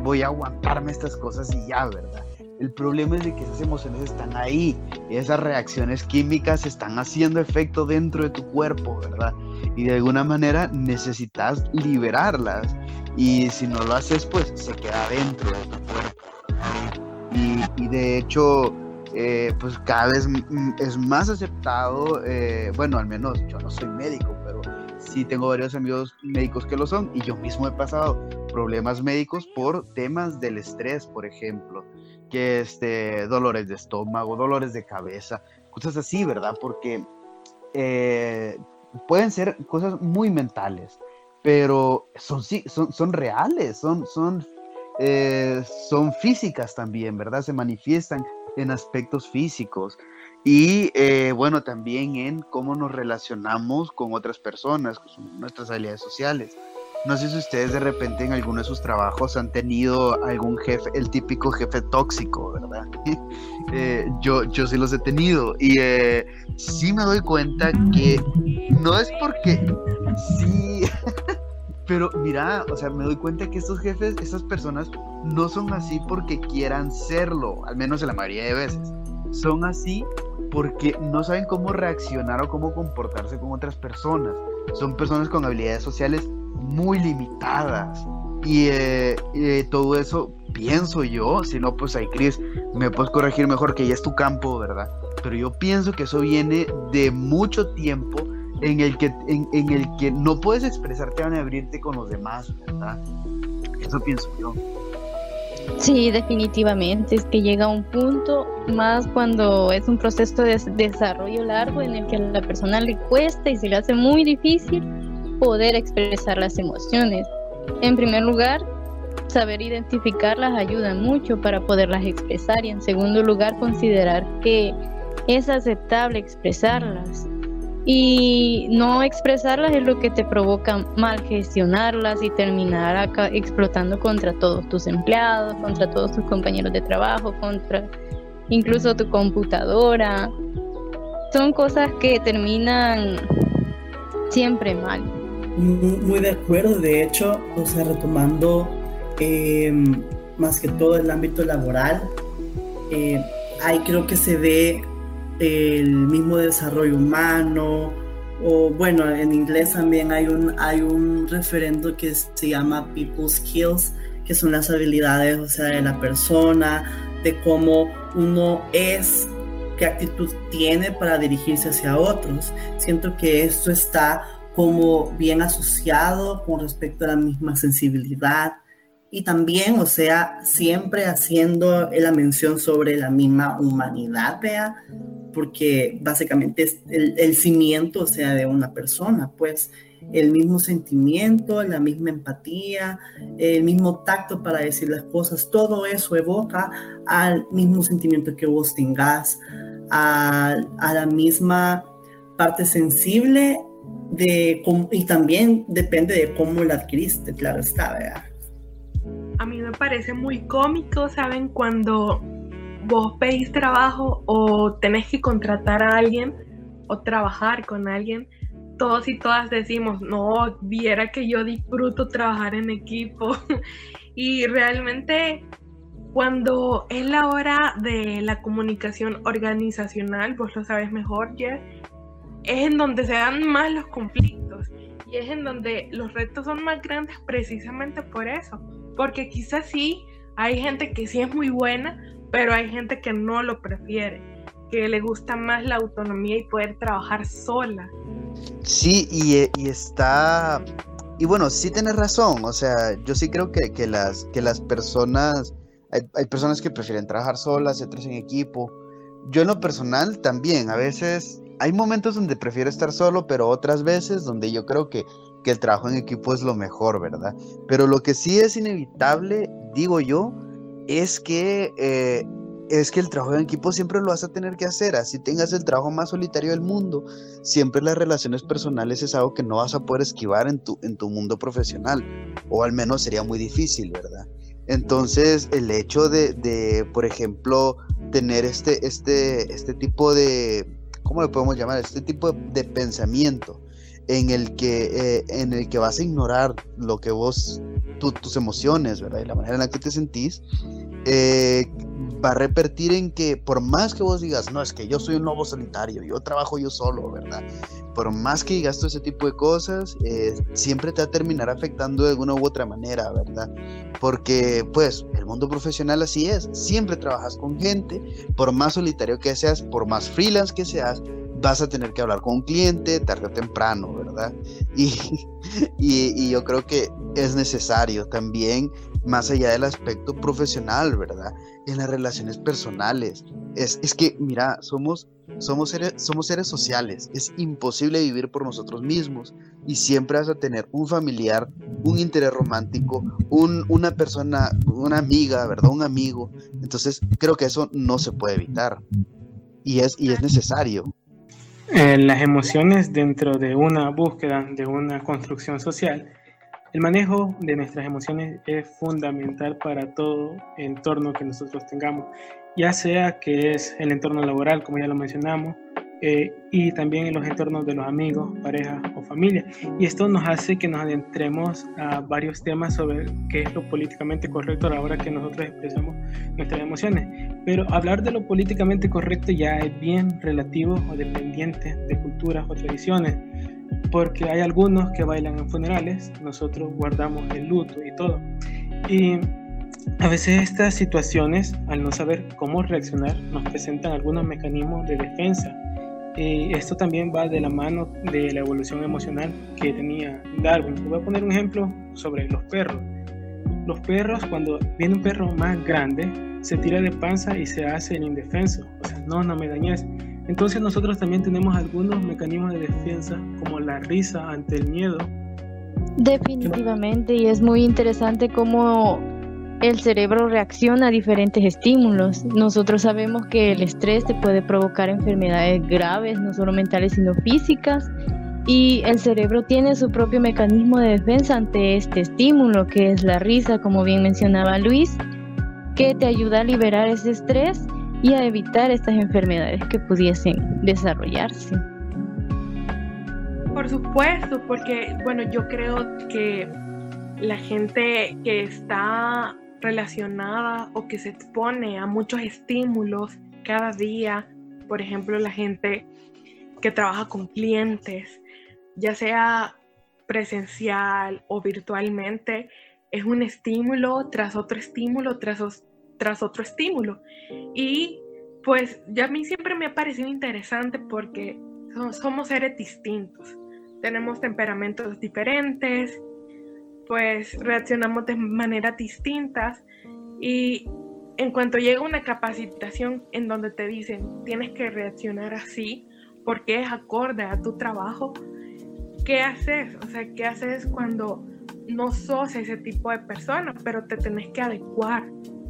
voy a aguantarme estas cosas y ya, ¿verdad? El problema es de que esas emociones están ahí, y esas reacciones químicas están haciendo efecto dentro de tu cuerpo, ¿verdad? Y de alguna manera necesitas liberarlas. Y si no lo haces, pues se queda dentro de tu cuerpo. y, de hecho, eh, pues cada vez es más aceptado, eh, bueno, al menos yo no soy médico, pero sí tengo varios amigos médicos que lo son y yo mismo he pasado problemas médicos por temas del estrés, por ejemplo, que este, dolores de estómago, dolores de cabeza, cosas así, ¿verdad? Porque eh, pueden ser cosas muy mentales, pero son, son, son reales, son, son, eh, son físicas también, ¿verdad? Se manifiestan en aspectos físicos y eh, bueno, también en cómo nos relacionamos con otras personas, con nuestras habilidades sociales. No sé si ustedes de repente en alguno de sus trabajos han tenido algún jefe, el típico jefe tóxico, ¿verdad? Eh, yo, yo sí los he tenido y eh, sí me doy cuenta que no es porque sí, pero mira, o sea, me doy cuenta que estos jefes, estas personas no son así porque quieran serlo, al menos en la mayoría de veces. Son así porque no saben cómo reaccionar o cómo comportarse con otras personas. Son personas con habilidades sociales muy limitadas. Y eh, eh, todo eso pienso yo, si no, pues ahí Chris, me puedes corregir mejor que ya es tu campo, ¿verdad? Pero yo pienso que eso viene de mucho tiempo en el que, en, en el que no puedes expresarte abrirte con los demás, ¿verdad? Eso pienso yo. Sí, definitivamente. Es que llega un punto, más cuando es un proceso de desarrollo largo en el que a la persona le cuesta y se le hace muy difícil poder expresar las emociones. En primer lugar, saber identificarlas ayuda mucho para poderlas expresar y en segundo lugar, considerar que es aceptable expresarlas y no expresarlas es lo que te provoca mal gestionarlas y terminar acá explotando contra todos tus empleados, contra todos tus compañeros de trabajo, contra incluso tu computadora. Son cosas que terminan siempre mal. Muy, de acuerdo, de hecho, o sea, retomando em, más que todo el ámbito laboral, eh, ahí creo que se ve el mismo desarrollo humano, o bueno, en inglés también hay un, hay un referendo que se llama People Skills, que son las habilidades, o sea, de la persona, de cómo uno es, qué actitud tiene para dirigirse hacia otros. Siento que esto está como bien asociado con respecto a la misma sensibilidad, y también, o sea, siempre haciendo la mención sobre la misma humanidad, vea, porque básicamente es el, cimiento, o sea, de una persona, pues el mismo sentimiento, la misma empatía, el mismo tacto para decir las cosas, todo eso evoca al mismo sentimiento que vos tengas, a, la misma parte sensible de, y también depende de cómo la adquiriste, claro está, ¿verdad? Parece muy cómico, ¿saben? Cuando vos pedís trabajo o tenés que contratar a alguien o trabajar con alguien, todos y todas decimos, no, viera que yo disfruto trabajar en equipo. y realmente cuando es la hora de la comunicación organizacional, vos lo sabes mejor, Jeff, es en donde se dan más los conflictos y es en donde los retos son más grandes precisamente por eso porque quizás sí, hay gente que sí es muy buena, pero hay gente que no lo prefiere, que le gusta más la autonomía y poder trabajar sola. Sí, y, eh, está... Y bueno, sí tienes razón, o sea, yo sí creo que, que las, que las personas, hay, hay, personas que prefieren trabajar solas y otras en equipo. Yo en lo personal también, a veces hay momentos donde prefiero estar solo, pero otras veces donde yo creo que que el trabajo en equipo es lo mejor, ¿verdad? Pero lo que sí es inevitable, digo yo, es que, eh, es que el trabajo en equipo siempre lo vas a tener que hacer, así tengas el trabajo más solitario del mundo, siempre las relaciones personales es algo que no vas a poder esquivar en tu, en tu mundo profesional, o al menos sería muy difícil, ¿verdad? Entonces, el hecho de, de por ejemplo, tener este, este, este tipo de, ¿cómo le podemos llamar? Este tipo de pensamiento en el que, eh, en el que vas a ignorar lo que vos, tus emociones, ¿verdad? Y la manera en la que te sentís, eh, va a repetir en que por más que vos digas, no, es que yo soy un lobo solitario, yo trabajo yo solo, ¿verdad? por más que digas todo ese tipo de cosas, eh, siempre te va a terminar afectando de alguna u otra manera, ¿verdad? Porque pues el mundo profesional así es, siempre trabajas con gente, por más solitario que seas, por más freelance que seas, vas a tener que hablar con un cliente tarde o temprano, ¿verdad? Y, y, yo creo que es necesario también, más allá del aspecto profesional, ¿verdad? En las relaciones personales. Es, es que, mira, somos, somos, seres, somos seres sociales. Es imposible vivir por nosotros mismos. Y siempre vas a tener un familiar, un interés romántico, un, una persona, una amiga, ¿verdad? Un amigo. Entonces, creo que eso no se puede evitar. Y es, y es necesario. Las emociones dentro de una búsqueda, de una construcción social, el manejo de nuestras emociones es fundamental para todo entorno que nosotros tengamos, ya sea que es el entorno laboral, como ya lo mencionamos, eh, y también en los entornos de los amigos, pareja o familia. Y esto nos hace que nos adentremos a varios temas sobre qué es lo políticamente correcto a la hora que nosotros expresamos nuestras emociones. Pero hablar de lo políticamente correcto ya es bien relativo o dependiente de culturas o tradiciones, porque hay algunos que bailan en funerales, nosotros guardamos el luto y todo. Y a veces estas situaciones, al no saber cómo reaccionar, nos presentan algunos mecanismos de defensa y esto también va de la mano de la evolución emocional que tenía Darwin. Voy a poner un ejemplo sobre los perros. Los perros, cuando viene un perro más grande, se tira de panza y se hace el indefenso. O sea, no, no me dañes. Entonces nosotros también tenemos algunos mecanismos de defensa, como la risa ante el miedo. Definitivamente, y es muy interesante cómo el cerebro reacciona a diferentes estímulos. Nosotros sabemos que el estrés te puede provocar enfermedades graves, no solo mentales, sino físicas. Y el cerebro tiene su propio mecanismo de defensa ante este estímulo, que es la risa, como bien mencionaba Luis, que te ayuda a liberar ese estrés y a evitar estas enfermedades que pudiesen desarrollarse. Por supuesto, porque bueno, yo creo que la gente que está relacionada o que se expone a muchos estímulos cada día. Por ejemplo, la gente que trabaja con clientes, ya sea presencial o virtualmente, es un estímulo tras otro estímulo, tras, otro estímulo. Y pues ya a mí siempre me ha parecido interesante porque somos seres distintos, tenemos temperamentos diferentes, pues reaccionamos de maneras distintas y en cuanto llega una capacitación en donde te dicen tienes que reaccionar así porque es acorde a tu trabajo, ¿qué haces? O sea, ¿qué haces cuando no sos ese tipo de persona, pero te tenés que adecuar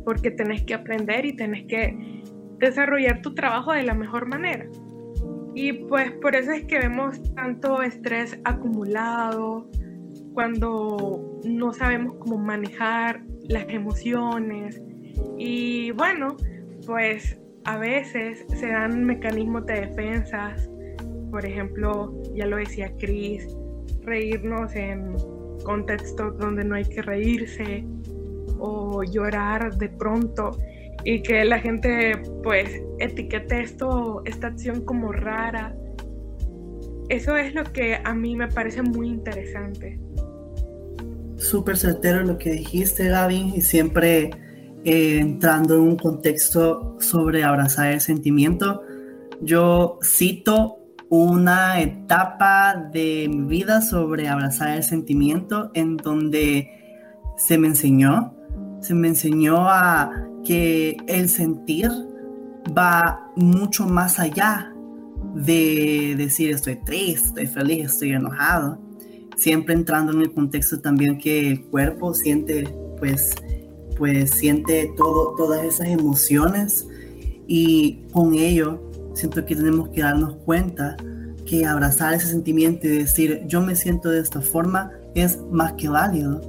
porque tenés que aprender y tenés que desarrollar tu trabajo de la mejor manera? Y pues por eso es que vemos tanto estrés acumulado, cuando no sabemos cómo manejar las emociones. Y bueno, pues a veces se dan mecanismos de defensas, por ejemplo, ya lo decía Chris, reírnos en contextos donde no hay que reírse o llorar de pronto y que la gente pues etiquete esto, esta acción como rara. Eso es lo que a mí me parece muy interesante súper certero lo que dijiste, Gaby, y siempre eh, entrando en un contexto sobre abrazar el sentimiento. Yo cito una etapa de mi vida sobre abrazar el sentimiento en donde se me enseñó, se me enseñó a que el sentir va mucho más allá de decir estoy triste, estoy feliz, estoy enojado siempre entrando en el contexto también que el cuerpo siente, pues, pues siente todo, todas esas emociones y con ello siento que tenemos que darnos cuenta que abrazar ese sentimiento y decir yo me siento de esta forma es más que válido.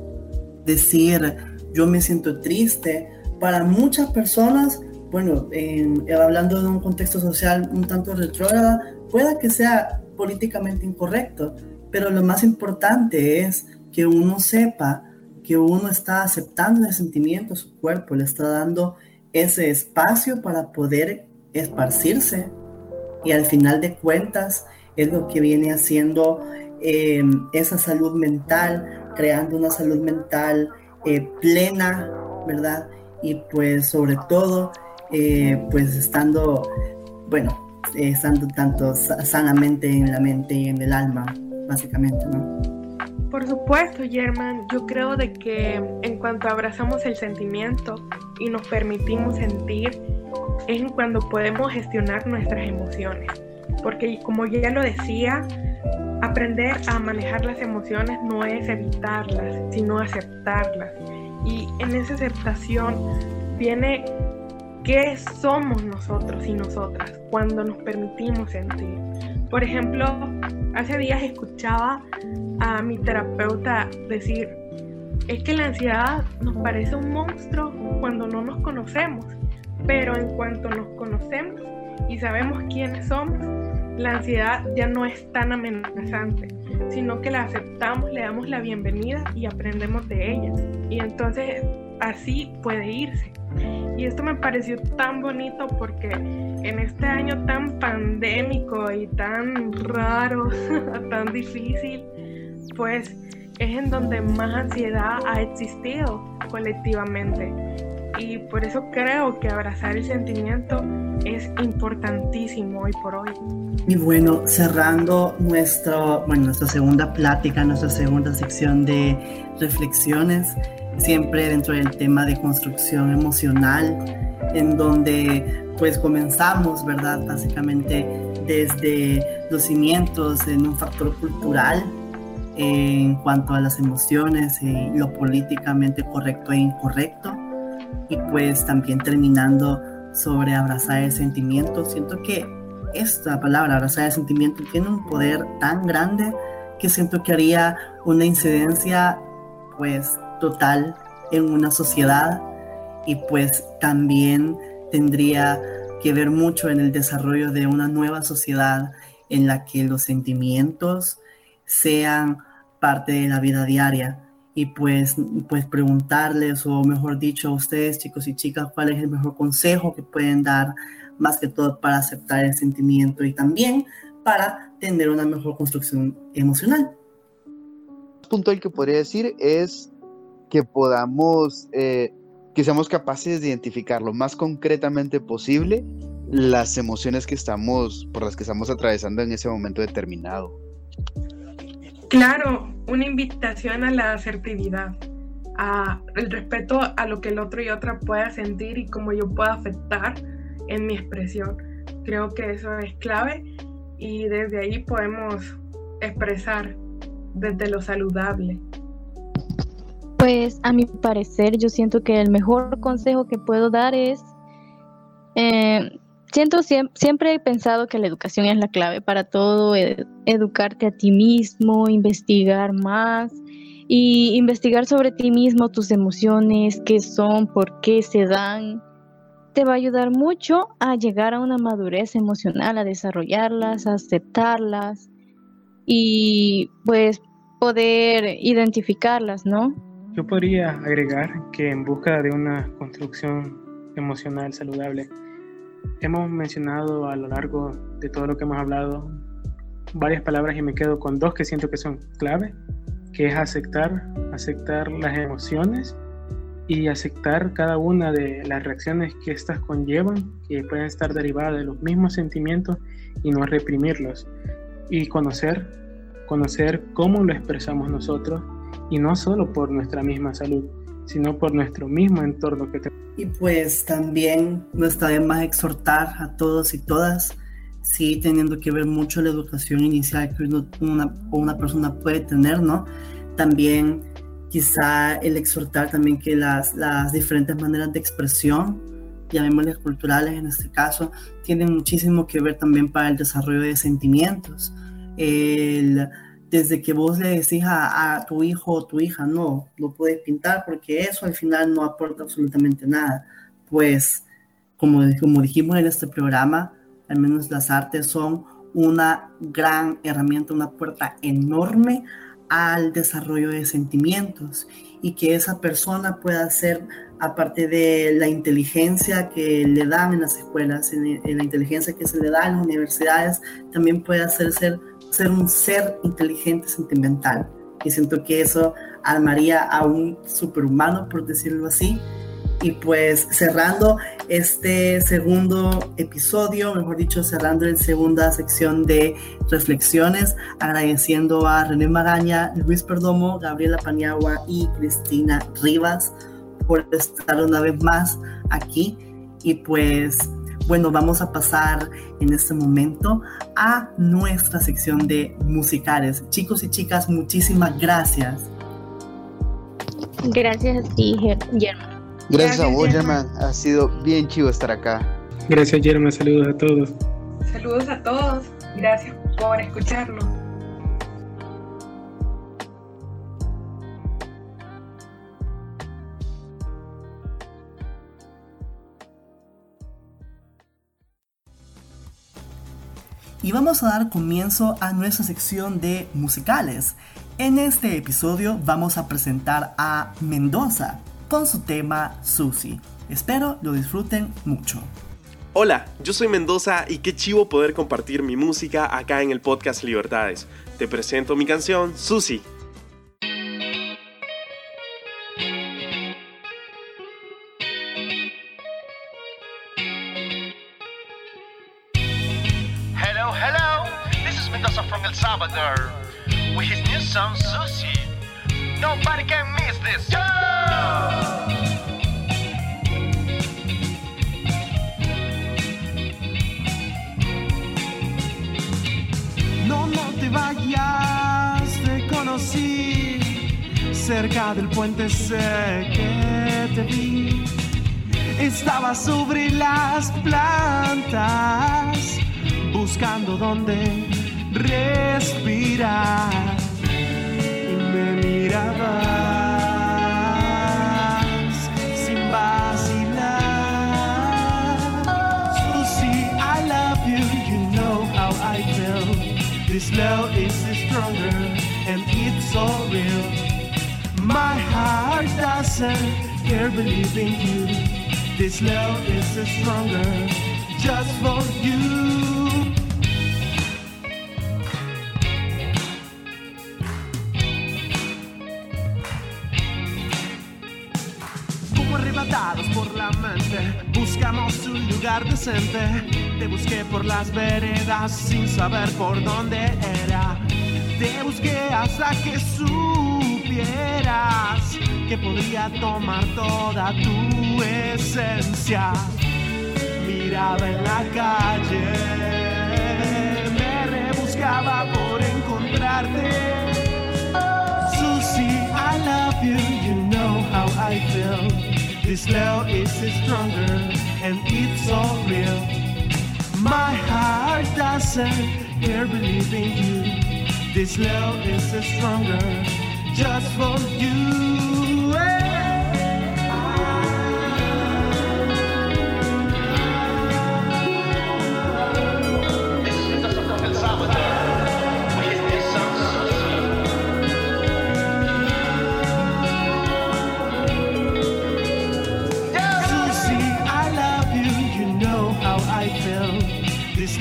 Decir yo me siento triste, para muchas personas, bueno, hablando de un contexto social un tanto retrógrada, pueda que sea políticamente incorrecto, pero lo más importante es que uno sepa que uno está aceptando el sentimiento, su cuerpo le está dando ese espacio para poder esparcirse y al final de cuentas es lo que viene haciendo em, esa salud mental, creando una salud mental eh, plena, ¿verdad? Y pues sobre todo, eh, pues estando, bueno, estando tanto sanamente en la mente y en el alma, básicamente, ¿no? Por supuesto, German, yo creo de que en cuanto abrazamos el sentimiento y nos permitimos sentir, es en cuando podemos gestionar nuestras emociones. Porque como ya lo decía, aprender a manejar las emociones no es evitarlas, sino aceptarlas. Y en esa aceptación viene qué somos nosotros y nosotras cuando nos permitimos sentir. Por ejemplo, hace días escuchaba a mi terapeuta decir, es que la ansiedad nos parece un monstruo cuando no nos conocemos, pero en cuanto nos conocemos y sabemos quiénes somos, la ansiedad ya no es tan amenazante, sino que la aceptamos, le damos la bienvenida y aprendemos de ella. Y entonces así puede irse. Y esto me pareció tan bonito porque en este año tan pandémico y tan raro, tan difícil, pues es en donde más ansiedad ha existido colectivamente. Y por eso creo que abrazar el sentimiento es importantísimo hoy por hoy. Y bueno, cerrando nuestro, bueno, nuestra segunda plática, nuestra segunda sección de reflexiones, siempre dentro del tema de construcción emocional, en donde pues comenzamos, ¿verdad? Básicamente desde los cimientos en un factor cultural en cuanto a las emociones y lo políticamente correcto e incorrecto. Y pues también terminando sobre abrazar el sentimiento. Siento que esta palabra, abrazar el sentimiento, tiene un poder tan grande que siento que haría una incidencia pues total en una sociedad y pues también tendría que ver mucho en el desarrollo de una nueva sociedad en la que los sentimientos sean parte de la vida diaria y pues, pues preguntarles o mejor dicho a ustedes chicos y chicas cuál es el mejor consejo que pueden dar más que todo para aceptar el sentimiento y también para tener una mejor construcción emocional. punto el que podría decir es que podamos, eh, que seamos capaces de identificar lo más concretamente posible las emociones que estamos, por las que estamos atravesando en ese momento determinado. Claro, una invitación a la asertividad, a respeto a lo que el otro y otra pueda sentir y cómo yo pueda afectar en mi expresión. Creo que eso es clave y desde ahí podemos expresar desde lo saludable. Pues a mi parecer yo siento que el mejor consejo que puedo dar es, eh, siento siempre, he pensado que la educación es la clave para todo, educarte a ti mismo, investigar más y investigar sobre ti mismo, tus emociones, qué son, por qué se dan, te va a ayudar mucho a llegar a una madurez emocional, a desarrollarlas, a aceptarlas y pues poder identificarlas, ¿no? Yo podría agregar que en busca de una construcción emocional saludable, hemos mencionado a lo largo de todo lo que hemos hablado varias palabras y me quedo con dos que siento que son clave, que es aceptar, aceptar las emociones y aceptar cada una de las reacciones que éstas conllevan, que pueden estar derivadas de los mismos sentimientos y no reprimirlos. Y conocer, conocer cómo lo expresamos nosotros y no solo por nuestra misma salud, sino por nuestro mismo entorno que Y pues también no está más exhortar a todos y todas, sí teniendo que ver mucho la educación inicial que una, una persona puede tener, ¿no? También quizá el exhortar también que las, las diferentes maneras de expresión, llamémosles culturales en este caso, tienen muchísimo que ver también para el desarrollo de sentimientos. El, desde que vos le decís a, tu hijo o tu hija, no, no puedes pintar porque eso al final no aporta absolutamente nada. Pues, como, como dijimos en este programa, al menos las artes son una gran herramienta, una puerta enorme al desarrollo de sentimientos y que esa persona pueda ser aparte de la inteligencia que le dan en las escuelas, en, la inteligencia que se le da en las universidades, también puede hacer ser, ser un ser inteligente sentimental. Y siento que eso armaría a un superhumano, por decirlo así. Y pues cerrando este segundo episodio, mejor dicho, cerrando la segunda sección de reflexiones, agradeciendo a René Magaña, Luis Perdomo, Gabriela Paniagua y Cristina Rivas por estar una vez más aquí. Y pues bueno, vamos a pasar en este momento a nuestra sección de musicales. Chicos y chicas, muchísimas gracias. Gracias a ti, Germán. Gracias, a vos, Germán. Ha sido bien chivo estar acá. Gracias, Germán. Saludos a todos. Saludos a todos. Gracias por escucharnos. Y vamos a dar comienzo a nuestra sección de musicales. En este episodio vamos a presentar a Mendoza con su tema Susi. Espero lo disfruten mucho. Hola, yo soy Mendoza y qué chivo poder compartir mi música acá en el podcast Libertades. Te presento mi canción Susi. Salvador with his new song Susie. Nobody can miss this. Yo! No, no te vayas, te conocí cerca del puente sé que te vi. Estaba sobre las plantas buscando dónde respirar y me mirabas I love you, you know how I feel. This love is stronger and it's so real. My heart doesn't care believing you. This love is stronger just for you. Buscamos un lugar decente. Te busqué por las veredas sin saber por dónde era. Te busqué hasta que supieras que podía tomar toda tu esencia. Miraba en la calle, me rebuscaba por encontrarte. Susie, I love you, This love is stronger and it's all real. My heart doesn't care believing you. This love is stronger just for you.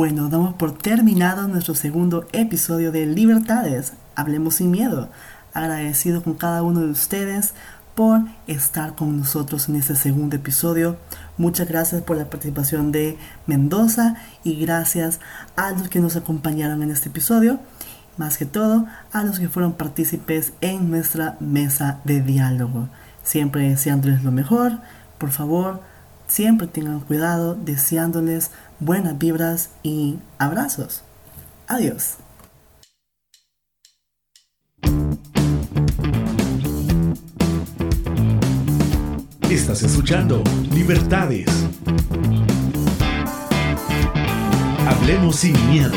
bueno, damos por terminado nuestro segundo episodio de Libertades. Hablemos sin miedo. Agradecido con cada uno de ustedes por estar con nosotros en este segundo episodio. Muchas gracias por la participación de Mendoza y gracias a los que nos acompañaron en este episodio. Más que todo, a los que fueron partícipes en nuestra mesa de diálogo. Siempre deseándoles lo mejor. Por favor, siempre tengan cuidado, deseándoles buenas vibras y abrazos. Adiós. Estás escuchando Libertades. Hablemos sin miedo.